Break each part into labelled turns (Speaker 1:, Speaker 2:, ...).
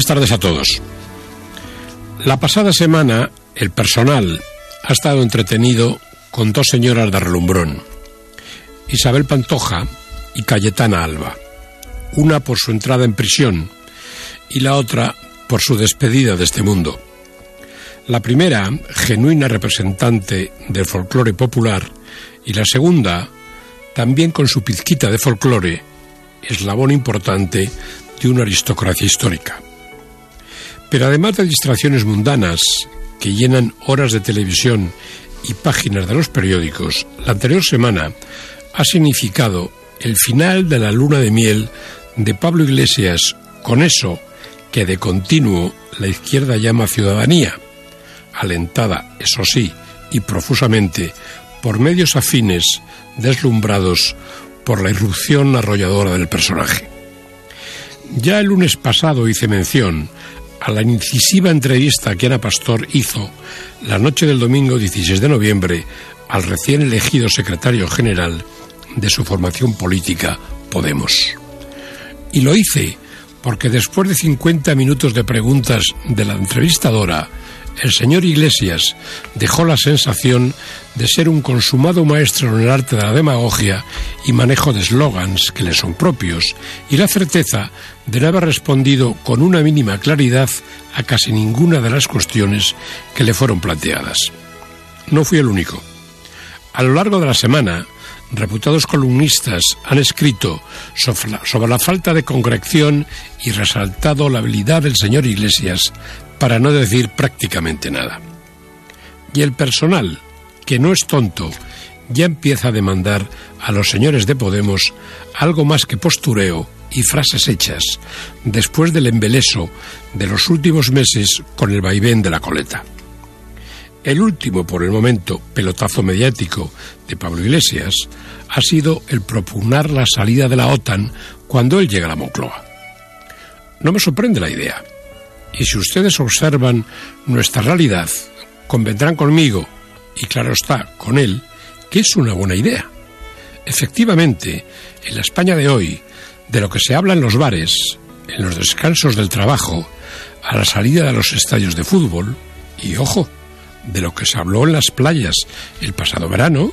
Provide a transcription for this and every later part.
Speaker 1: Buenas tardes a todos. La pasada semana el personal ha estado entretenido con dos señoras de relumbrón, Isabel Pantoja y Cayetana Alba, una por su entrada en prisión y la otra por su despedida de este mundo. La primera, genuina representante del folclore popular, y la segunda, también con su pizquita de folclore, eslabón importante de una aristocracia histórica. Pero además de distracciones mundanas que llenan horas de televisión y páginas de los periódicos, la anterior semana ha significado el final de la luna de miel de Pablo Iglesias con eso que de continuo la izquierda llama ciudadanía, alentada, eso sí, y profusamente por medios afines deslumbrados por la irrupción arrolladora del personaje. Ya el lunes pasado hice mención a la incisiva entrevista que Ana Pastor hizo la noche del domingo 16 de noviembre al recién elegido secretario general de su formación política, Podemos. Y lo hice porque después de 50 minutos de preguntas de la entrevistadora, el señor Iglesias dejó la sensación de ser un consumado maestro en el arte de la demagogia y manejo de eslogans que le son propios, y la certeza de no haber respondido con una mínima claridad a casi ninguna de las cuestiones que le fueron planteadas. No fui el único. A lo largo de la semana, reputados columnistas han escrito sobre la, falta de concreción y resaltado la habilidad del señor Iglesias para no decir prácticamente nada. Y el personal, que no es tonto, ya empieza a demandar a los señores de Podemos algo más que postureo y frases hechas, después del embeleso de los últimos meses con el vaivén de la coleta. El último, por el momento, pelotazo mediático de Pablo Iglesias ha sido el propugnar la salida de la OTAN cuando él llega a la Moncloa. No me sorprende la idea. Y si ustedes observan nuestra realidad, convendrán conmigo, y claro está, con él, que es una buena idea. Efectivamente, en la España de hoy, de lo que se habla en los bares, en los descansos del trabajo, a la salida de los estadios de fútbol, y ojo, de lo que se habló en las playas el pasado verano,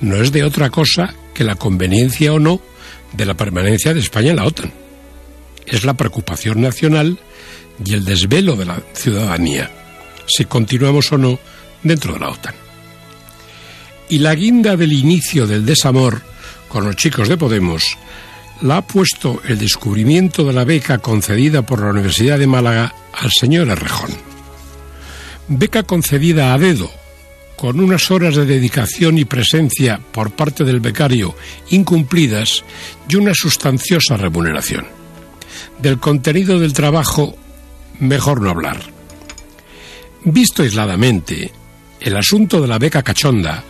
Speaker 1: no es de otra cosa que la conveniencia o no de la permanencia de España en la OTAN. Es la preocupación nacional y el desvelo de la ciudadanía, si continuamos o no dentro de la OTAN. Y la guinda del inicio del desamor con los chicos de Podemos la ha puesto el descubrimiento de la beca concedida por la Universidad de Málaga al señor Errejón. Beca concedida a dedo, con unas horas de dedicación y presencia por parte del becario incumplidas y una sustanciosa remuneración. Del contenido del trabajo mejor no hablar. Visto aisladamente, el asunto de la beca cachonda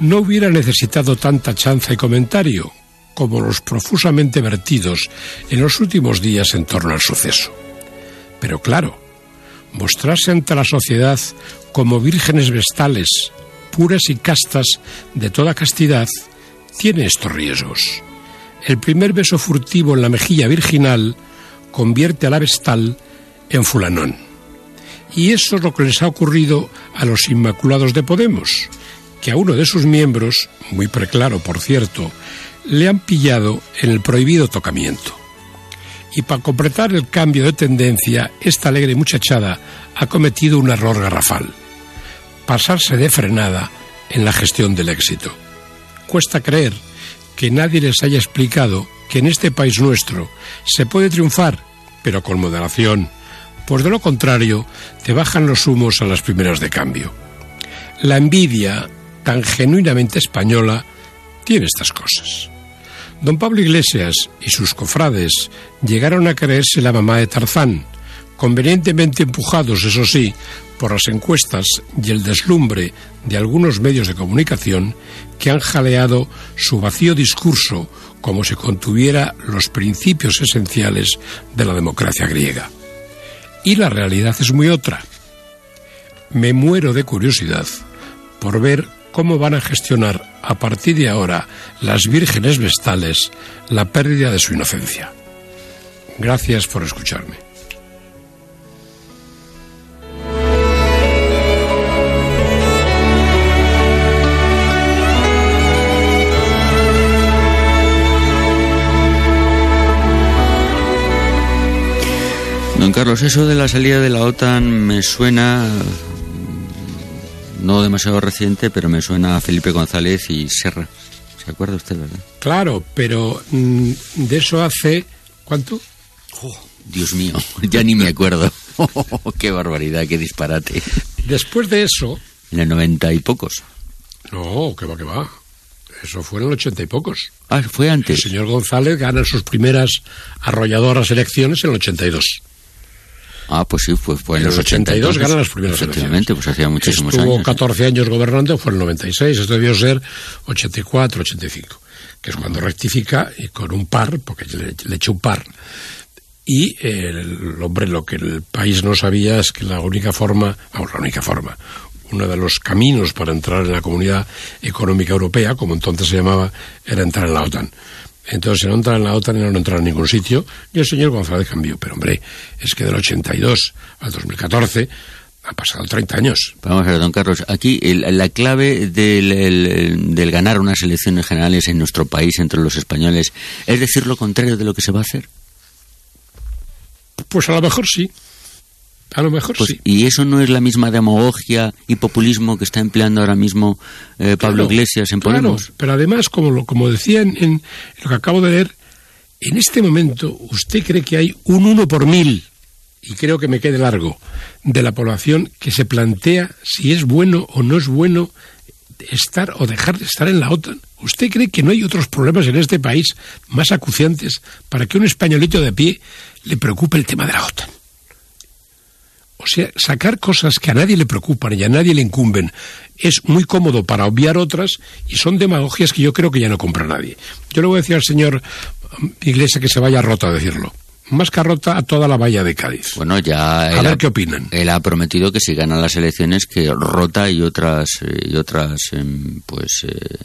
Speaker 1: no hubiera necesitado tanta chanza y comentario como los profusamente vertidos en los últimos días en torno al suceso. Pero claro, mostrarse ante la sociedad como vírgenes vestales, puras y castas de toda castidad, tiene estos riesgos. El primer beso furtivo en la mejilla virginal convierte a la vestal en Fulanón. Y eso es lo que les ha ocurrido a los Inmaculados de Podemos, que a uno de sus miembros, muy preclaro por cierto, le han pillado en el prohibido tocamiento. Y para completar el cambio de tendencia, esta alegre muchachada ha cometido un error garrafal. Pasarse de frenada en la gestión del éxito. Cuesta creer que nadie les haya explicado que en este país nuestro se puede triunfar, pero con moderación, pues de lo contrario te bajan los humos a las primeras de cambio. La envidia, tan genuinamente española, tiene estas cosas. Don Pablo Iglesias y sus cofrades llegaron a creerse la mamá de Tarzán, convenientemente empujados, eso sí, por las encuestas y el deslumbre de algunos medios de comunicación que han jaleado su vacío discurso como si contuviera los principios esenciales de la democracia griega. Y la realidad es muy otra. Me muero de curiosidad por ver cómo van a gestionar a partir de ahora las vírgenes vestales la pérdida de su inocencia. Gracias por escucharme.
Speaker 2: Carlos, eso de la salida de la OTAN me suena no demasiado reciente, pero me suena a Felipe González y Serra. ¿Se acuerda usted, verdad?
Speaker 1: Claro, pero mm, de eso hace... ¿Cuánto?
Speaker 2: Oh, Dios mío, ya ni me acuerdo. qué barbaridad, qué disparate.
Speaker 1: Después de eso...
Speaker 2: En el noventa y pocos.
Speaker 1: No, que va, que va. Eso fue en el ochenta y pocos.
Speaker 2: Ah, fue antes.
Speaker 1: El señor González gana sus primeras arrolladoras elecciones en el 82.
Speaker 2: Ah, pues sí, fue, fue
Speaker 1: en, los 82, gana las primeras
Speaker 2: Efectivamente,
Speaker 1: elecciones.
Speaker 2: pues hacía muchísimos
Speaker 1: Estuvo
Speaker 2: años.
Speaker 1: Estuvo 14 años gobernando, fue en el 96, esto debió ser 84, 85, que es cuando rectifica y con un par, porque le, le echó un par. Y el hombre, lo que el país no sabía es que la única forma, vamos, la única forma, uno de los caminos para entrar en la Comunidad Económica Europea, como entonces se llamaba, era entrar en la OTAN. Entonces, no entrar en la OTAN, no entrar en ningún sitio. Y el señor González cambió. Pero, hombre, es que del 82 al 2014 ha pasado 30 años.
Speaker 2: Vamos a ver, don Carlos, aquí el, la clave del, el, del, ganar unas elecciones generales en nuestro país entre los españoles es decir lo contrario de lo que se va a hacer.
Speaker 1: Pues a lo mejor sí. A lo mejor
Speaker 2: pues,
Speaker 1: sí.
Speaker 2: ¿Y eso no es la misma demagogia y populismo que está empleando ahora mismo eh, Pablo
Speaker 1: claro,
Speaker 2: Iglesias en Podemos?
Speaker 1: Claro, pero además, como lo, como decía en, en, lo que acabo de leer, en este momento usted cree que hay un uno por mil, y creo que me quede largo, de la población que se plantea si es bueno o no es bueno estar o dejar de estar en la OTAN. ¿Usted cree que no hay otros problemas en este país más acuciantes para que un españolito de pie le preocupe el tema de la OTAN? O sea, sacar cosas que a nadie le preocupan y a nadie le incumben es muy cómodo para obviar otras y son demagogias que yo creo que ya no compra nadie. Yo le voy a decir al señor Iglesia que se vaya rota a decirlo. Más que rota a toda la valla de Cádiz.
Speaker 2: Bueno, ya.
Speaker 1: A ver ha, qué opinan.
Speaker 2: Él ha prometido que si ganan las elecciones, que rota y otras, y otras, pues. Eh,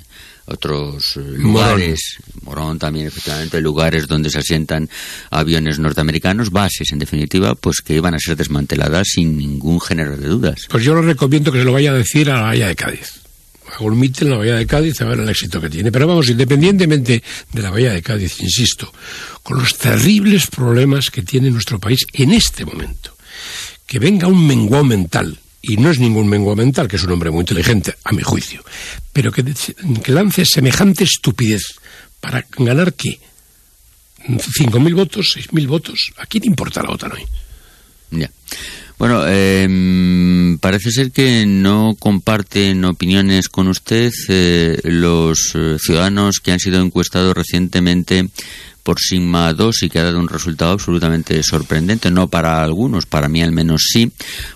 Speaker 2: otros lugares, Morón. Morón. también efectivamente, lugares donde se asientan aviones norteamericanos, bases en definitiva, pues que iban a ser desmanteladas sin ningún género de dudas.
Speaker 1: Pues yo le recomiendo que se lo vaya a decir a la Bahía de Cádiz. Mitin en la Bahía de Cádiz a ver el éxito que tiene. Pero vamos, independientemente de la Bahía de Cádiz, insisto, con los terribles problemas que tiene nuestro país en este momento, que venga un menguado mental, y no es ningún menguo mental, que es un hombre muy inteligente, a mi juicio, pero que, que lance semejante estupidez para ganar qué? ¿5.000 votos? ¿6.000 votos? ¿A quién importa la OTAN hoy?
Speaker 2: Ya. Bueno, eh, parece ser que no comparten opiniones con usted eh, los eh, ciudadanos que han sido encuestados recientemente por Sigma 2 y que ha dado un resultado absolutamente sorprendente, no para algunos, para mí al menos sí,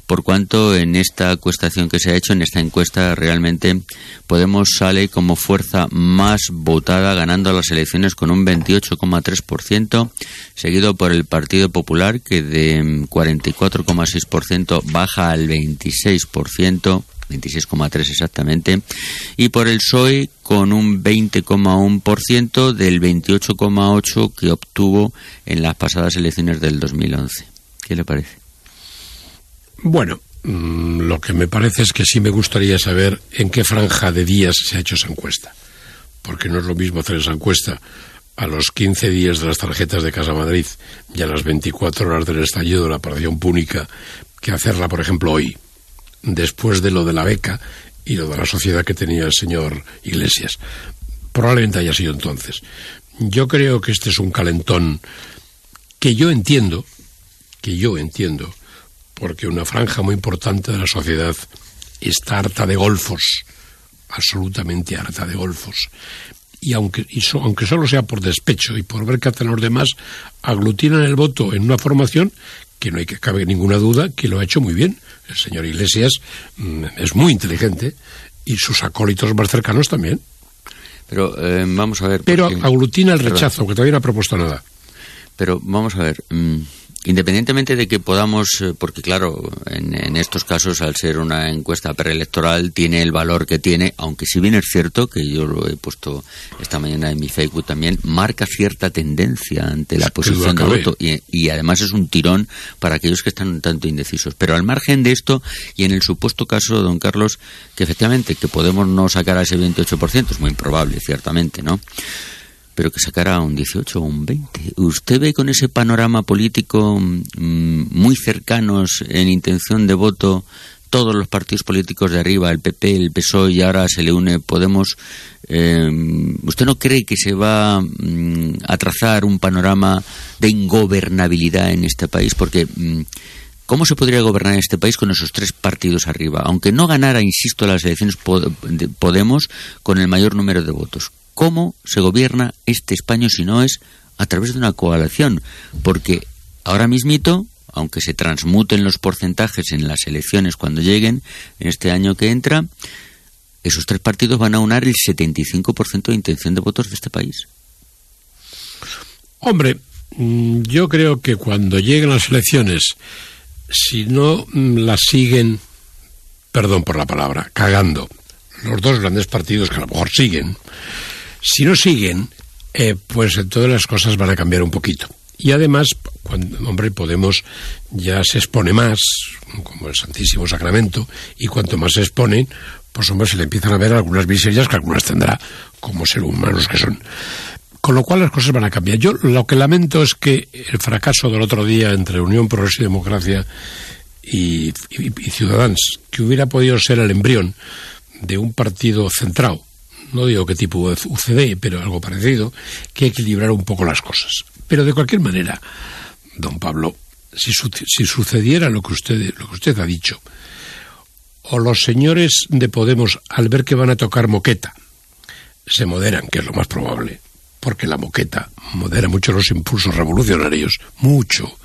Speaker 2: por cuanto en esta encuestación que se ha hecho, en esta encuesta realmente Podemos sale como fuerza más votada ganando las elecciones con un 28,3%, seguido por el Partido Popular que de 44,6% baja al 26%. 26,3 exactamente, y por el PSOE con un 20,1% del 28,8 que obtuvo en las pasadas elecciones del 2011. ¿Qué le parece?
Speaker 1: Bueno, mmm, lo que me parece es que sí me gustaría saber en qué franja de días se ha hecho esa encuesta, porque no es lo mismo hacer esa encuesta a los 15 días de las tarjetas de Casa Madrid y a las 24 horas del estallido de la operación púnica que hacerla, por ejemplo, hoy después de lo de la beca y lo de la sociedad que tenía el señor Iglesias. Probablemente haya sido entonces. Yo creo que este es un calentón que yo entiendo, que yo entiendo, porque una franja muy importante de la sociedad está harta de golfos, absolutamente harta de golfos. Y aunque, aunque solo sea por despecho y por ver que hacen los demás, aglutinan el voto en una formación que no hay que cabe ninguna duda que lo ha hecho muy bien. El señor Iglesias mmm, es muy inteligente y sus acólitos más cercanos también.
Speaker 2: Pero eh, vamos a ver.
Speaker 1: Pero porque... aglutina el rechazo, Perdón. que todavía no ha propuesto nada.
Speaker 2: Pero vamos a ver. Mmm, independientemente de que podamos, eh, porque claro, en, en, estos casos, al ser una encuesta preelectoral, tiene el valor que tiene, aunque si bien es cierto, que yo lo he puesto esta mañana en mi Facebook también, marca cierta tendencia ante la posición de voto y, y, además es un tirón para aquellos que están un tanto indecisos. Pero al margen de esto, y en el supuesto caso, don Carlos, que efectivamente que podemos no sacar a ese 28%, es muy improbable, ciertamente, ¿no? Pero que sacara un 18 o un 20. ¿Usted ve con ese panorama político mm, muy cercanos en intención de voto todos los partidos políticos de arriba, el PP, el PSOE y ahora se le une Podemos, eh, ¿usted no cree que se va mm, a trazar un panorama de ingobernabilidad en este país? Porque mm, ¿cómo se podría gobernar este país con esos tres partidos arriba? Aunque no ganara, insisto, las elecciones Podemos con el mayor número de votos. ¿Cómo se gobierna este España si no es a través de una coalición? Porque ahora mismito aunque se transmuten los porcentajes en las elecciones cuando lleguen, en este año que entra, esos tres partidos van a unar el 75% de intención de votos de este país.
Speaker 1: Hombre, mm, yo creo que cuando lleguen las elecciones, si no mm, las siguen, perdón por la palabra, cagando, los dos grandes partidos que a lo mejor siguen, si no siguen, eh, pues entonces las cosas van a cambiar un poquito. Y además, cuando, hombre, Podemos ya se expone más, como el Santísimo Sacramento, y cuanto más se exponen, pues hombre, se le empiezan a ver algunas miserias que algunas tendrá como ser humanos que son. Con lo cual las cosas van a cambiar. Yo lo que lamento es que el fracaso del otro día entre Unión Progreso y Democracia y, y Ciudadanos, que hubiera podido ser el embrión de un partido centrado, no digo qué tipo de UCD, pero algo parecido, que equilibrar un poco las cosas. Pero de cualquier manera, don Pablo, si, si sucediera lo que usted lo que usted ha dicho, o los señores de Podemos al ver que van a tocar moqueta se moderan, que es lo más probable, porque la moqueta modera mucho los impulsos revolucionarios, mucho.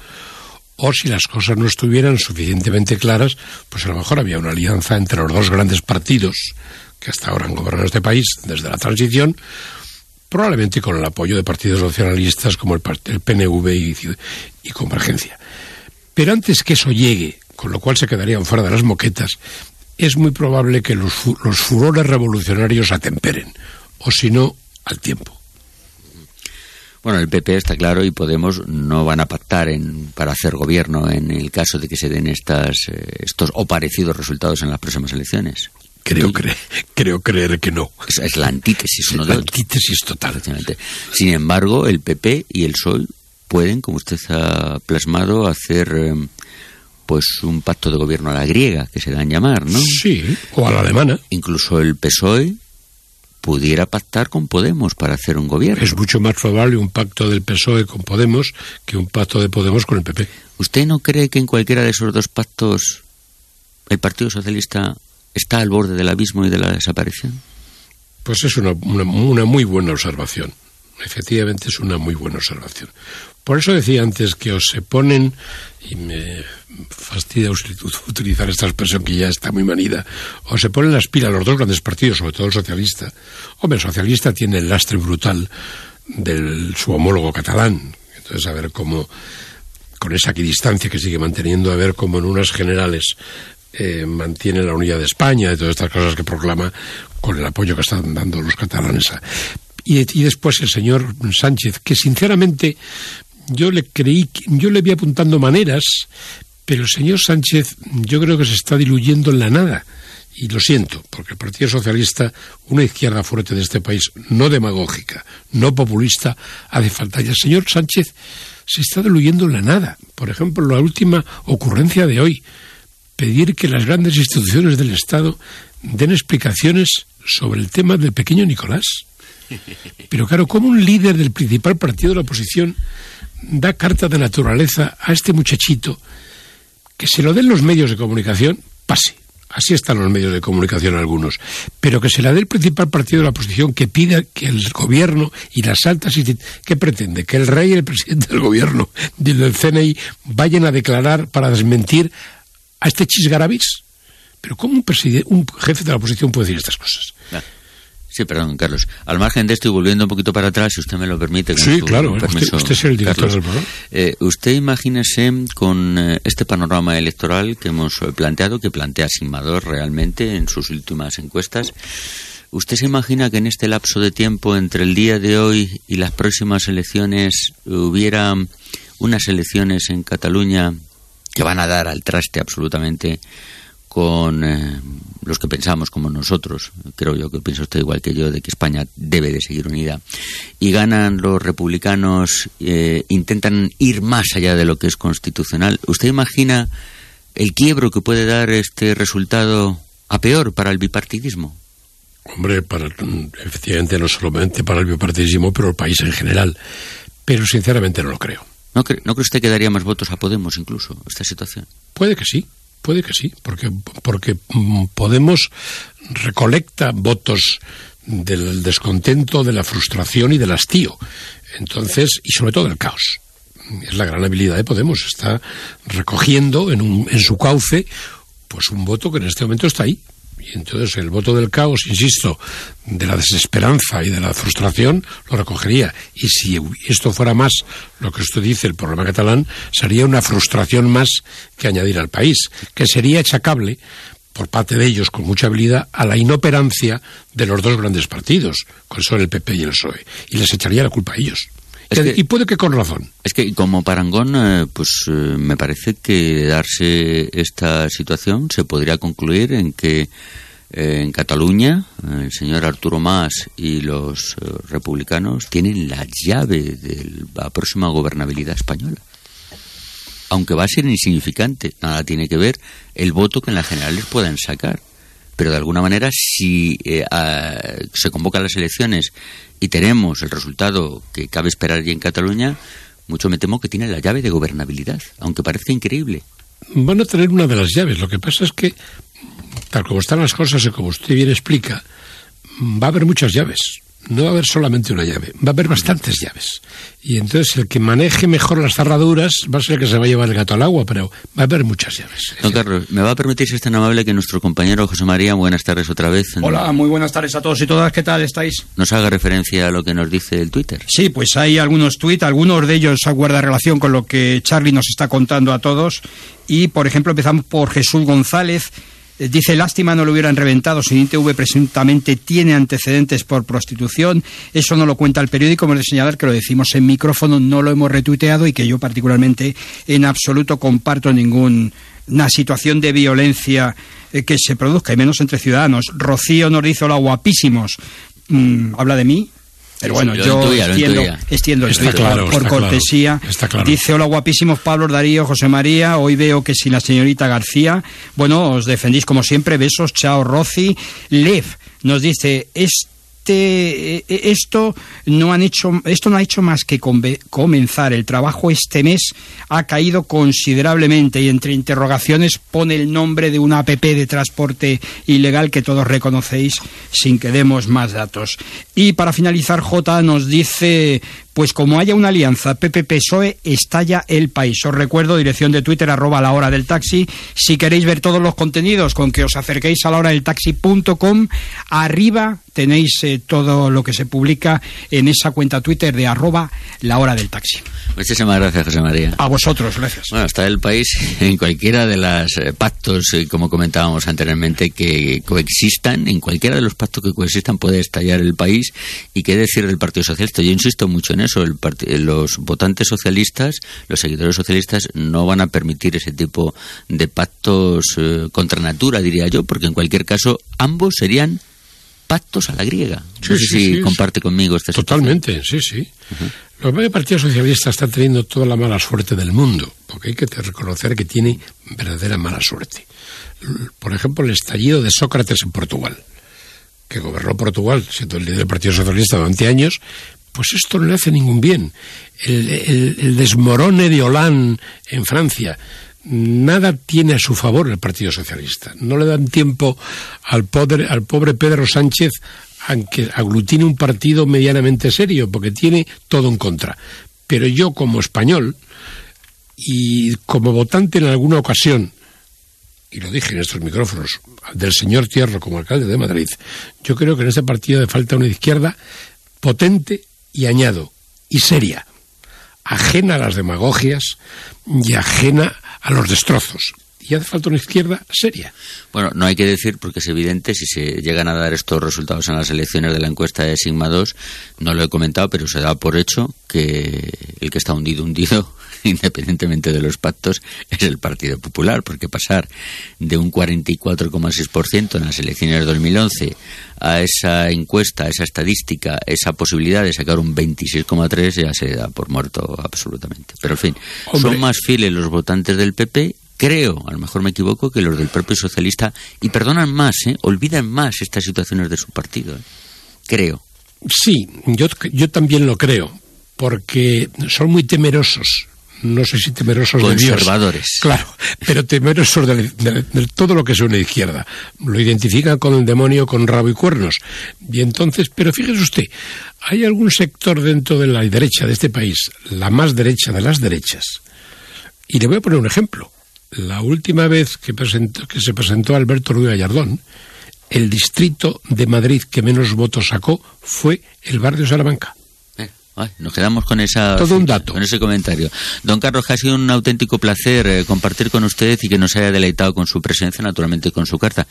Speaker 1: O si las cosas no estuvieran suficientemente claras, pues a lo mejor había una alianza entre los dos grandes partidos que hasta ahora han gobernado este país desde la transición, probablemente con el apoyo de partidos nacionalistas como el, PNV y, Convergencia. Pero antes que eso llegue, con lo cual se quedarían fuera de las moquetas, es muy probable que los, los furores revolucionarios atemperen, o si no, al tiempo.
Speaker 2: Bueno, el PP está claro y Podemos no van a pactar en, para hacer gobierno en el caso de que se den estas, eh, estos o parecidos resultados en las próximas elecciones.
Speaker 1: Creo, creo creer que no.
Speaker 2: Es, la antítesis
Speaker 1: La antítesis total.
Speaker 2: Sin embargo, el PP y el PSOE pueden, como usted ha plasmado, hacer em, pues un pacto de gobierno a la griega, que se dan llamar, ¿no?
Speaker 1: Sí, o a la alemana.
Speaker 2: Incluso el PSOE pudiera pactar con Podemos para hacer un gobierno.
Speaker 1: Es mucho más probable un pacto del PSOE con Podemos que un pacto de Podemos con el PP.
Speaker 2: ¿Usted no cree que en cualquiera de esos dos pactos el Partido Socialista está al borde del abismo y de la desaparición?
Speaker 1: Pues es una, una, muy buena observación. Efectivamente es una muy buena observación. Por eso decía antes que os se ponen, y me fastidia utilizar esta expresión que ya está muy manida, o se ponen las pilas los dos grandes partidos, sobre todo el socialista. Hombre, el socialista tiene el lastre brutal de su homólogo catalán. Entonces, a ver cómo, con esa equidistancia que sigue manteniendo, a ver cómo en unas generales eh, mantiene la unidad de España y todas estas cosas que proclama con el apoyo que están dando los catalanes. Y, después el señor Sánchez, que sinceramente yo le creí, yo le vi apuntando maneras, pero el señor Sánchez yo creo que se está diluyendo en la nada. Y lo siento, porque el Partido Socialista, una izquierda fuerte de este país, no demagógica, no populista, hace falta. Y el señor Sánchez se está diluyendo en la nada. Por ejemplo, la última ocurrencia de hoy, pedir que las grandes instituciones del Estado den explicaciones sobre el tema del pequeño Nicolás. Pero claro, ¿cómo un líder del principal partido de la oposición da carta de naturaleza a este muchachito que se lo den los medios de comunicación? Pase. Así están los medios de comunicación algunos. Pero que se la dé el principal partido de la oposición que pida que el gobierno y las altas instituciones... ¿Qué pretende? Que el rey y el presidente del gobierno del CNI vayan a declarar para desmentir a este chisgarabis. Pero ¿cómo un, un jefe de la oposición puede decir estas cosas?
Speaker 2: Ah. Sí, perdón, Carlos. Al margen de esto y volviendo un poquito para atrás, si usted me lo permite.
Speaker 1: sí, claro. usted, es el director del programa.
Speaker 2: Eh, usted imagínese con eh, este panorama electoral que hemos planteado, que plantea Simador realmente en sus últimas encuestas. ¿Usted se imagina que en este lapso de tiempo entre el día de hoy y las próximas elecciones hubiera unas elecciones en Cataluña que van a dar al traste absolutamente con eh, los que pensamos como nosotros, creo yo que piensa usted igual que yo, de que España debe de seguir unida, y ganan los republicanos, eh, intentan ir más allá de lo que es constitucional, ¿usted imagina el quiebro que puede dar este resultado a peor para el bipartidismo?
Speaker 1: Hombre, para, efectivamente no solamente para el bipartidismo, pero el país en general. Pero sinceramente no lo creo.
Speaker 2: ¿No cree, ¿No cree usted que daría más votos a Podemos incluso esta situación?
Speaker 1: Puede que sí, puede que sí, porque, porque mm, Podemos recolecta votos del descontento, de la frustración y del hastío. Entonces, y sobre todo del caos. Es la gran habilidad de Podemos. Está recogiendo en, un, en su cauce pues un voto que en este momento está ahí. Y entonces el voto del caos, insisto, de la desesperanza y de la frustración, lo recogería. Y si esto fuera más lo que usted dice, el problema catalán, sería una frustración más que añadir al país, que sería achacable por parte de ellos con mucha habilidad a la inoperancia de los dos grandes partidos, con son el PP y el PSOE, y les echaría la culpa a ellos. Y puede que con razón.
Speaker 2: Es que como parangón, eh, pues eh, me parece que darse esta situación se podría concluir en que eh, en Cataluña el señor Arturo Mas y los republicanos tienen la llave de la próxima gobernabilidad española aunque va a ser insignificante, nada tiene que ver el voto que en las generales puedan sacar. Pero de alguna manera, si eh, se convocan las elecciones y tenemos el resultado que cabe esperar ya en Cataluña, mucho me temo que tiene la llave de gobernabilidad, aunque parezca increíble.
Speaker 1: Van a tener una de las llaves. Lo que pasa es que, tal como están las cosas y como usted bien explica, va a haber muchas llaves no va a haber solamente una llave, va a haber bastantes llaves. Y entonces el que maneje mejor las cerraduras va a ser el que se va a llevar el gato al agua, pero va a haber muchas llaves.
Speaker 2: Don Carlos, ¿me va a permitir ser tan amable que nuestro compañero José María, buenas tardes otra vez?
Speaker 3: Hola, muy buenas tardes a todos y todas, ¿qué tal estáis?
Speaker 2: Nos haga referencia a lo que nos dice el Twitter.
Speaker 3: Sí, pues hay algunos tweets, algunos de ellos guarda relación con lo que Charlie nos está contando a todos. Y, por ejemplo, empezamos por Jesús González dice, lástima no lo hubieran reventado si ITV presuntamente tiene antecedentes por prostitución. Eso no lo cuenta el periódico. Hemos de señalar que lo decimos en micrófono, no lo hemos retuiteado y que yo particularmente en absoluto comparto ninguna situación de violencia eh, que se produzca, y menos entre ciudadanos. Rocío nos dice, hola guapísimos. Mm, habla de mí, pero bueno, yo extiendo, el por, cortesía. Dice, hola guapísimos Pablo, Darío, José María. Hoy veo que si la señorita García, bueno, os defendís como siempre. Besos, chao, Rosy. Lev nos dice, es este, eh, eh, esto no han hecho, esto no ha hecho más que comenzar. El trabajo este mes ha caído considerablemente y entre interrogaciones pone el nombre de una app de transporte ilegal que todos reconocéis sin que demos más datos. Y para finalizar, J nos dice pues como haya una alianza PP-PSOE, estalla el país. Os recuerdo, dirección de Twitter, arroba la hora del taxi. Si queréis ver todos los contenidos, con que os acerquéis a la hora del taxi.com, arriba tenéis eh, todo lo que se publica en esa cuenta Twitter de arroba la hora del taxi.
Speaker 2: Muchísimas gracias, José María.
Speaker 3: A vosotros, gracias.
Speaker 2: Bueno, está el país en cualquiera de los eh, pactos, eh, como comentábamos anteriormente, que coexistan, en cualquiera de los pactos que coexistan puede estallar el país. ¿Y qué decir del Partido Socialista? Yo insisto mucho en eso eso, el los votantes socialistas, los seguidores socialistas, no van a permitir ese tipo de pactos eh, contra natura, diría yo, porque en cualquier caso ambos serían pactos a la griega. No sé si comparte conmigo esta
Speaker 1: Totalmente, sí, sí. Los medios Partido Socialista están teniendo toda la mala suerte del mundo, porque hay que reconocer que tiene verdadera mala suerte. Por ejemplo, el estallido de Sócrates en Portugal, que gobernó Portugal, siendo el líder del Partido Socialista durante años, pues esto no le hace ningún bien. El, desmorone de Hollande en Francia, nada tiene a su favor el Partido Socialista. No le dan tiempo al pobre, al pobre Pedro Sánchez aunque aglutine un partido medianamente serio, porque tiene todo en contra. Pero yo como español y como votante en alguna ocasión, y lo dije en estos micrófonos, del señor Tierro como alcalde de Madrid, yo creo que en este partido le falta una izquierda potente y añado, y seria, ajena a las demagogias y ajena a los destrozos. Y hace falta una izquierda seria.
Speaker 2: Bueno, no hay que decir, porque es evidente, si se llegan a dar estos resultados en las elecciones de la encuesta de Sigma 2, no lo he comentado, pero se da por hecho que el que está hundido, hundido independientemente de los pactos, es el Partido Popular, porque pasar de un 44,6% en las elecciones de 2011 a esa encuesta, a esa estadística, esa posibilidad de sacar un 26,3 ya se da por muerto absolutamente. Pero en fin, son más fieles los votantes del PP creo, a lo mejor me equivoco, que los del propio socialista, y perdonan más, ¿eh? olvidan más estas situaciones de su partido. ¿eh? Creo.
Speaker 1: Sí, yo, yo también lo creo, porque son muy temerosos. No sé si temerosos de Dios.
Speaker 2: Conservadores.
Speaker 1: Claro, pero temerosos de, todo lo que es una izquierda. Lo identifican con el demonio con rabo y cuernos. Y entonces, pero fíjese usted, hay algún sector dentro de la derecha de este país, la más derecha de las derechas. Y le voy a poner un ejemplo la última vez que, que se presentó Alberto Ruiz Gallardón, el distrito de Madrid que menos votos sacó fue el barrio Salamanca.
Speaker 2: Nos quedamos con esa
Speaker 1: Todo un dato.
Speaker 2: con ese comentario. Don Carlos, ha sido un auténtico placer eh, compartir con usted y que nos haya deleitado con su presencia, naturalmente con su carta.